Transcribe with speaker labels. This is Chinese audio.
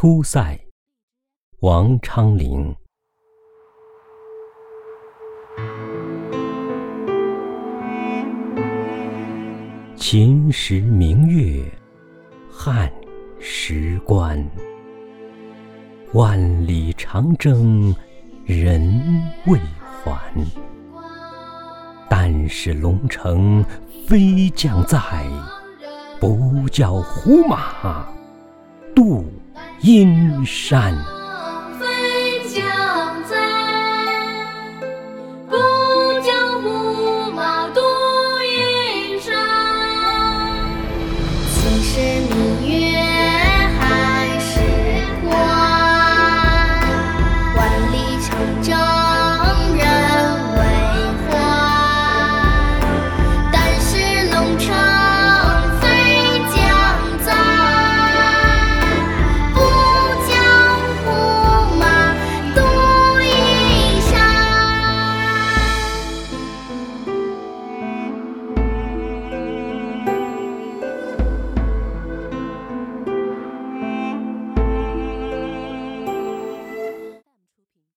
Speaker 1: 出塞，王昌龄。秦时明月，汉时关。万里长征人未还。但使龙城飞将在，不教胡马度阴山。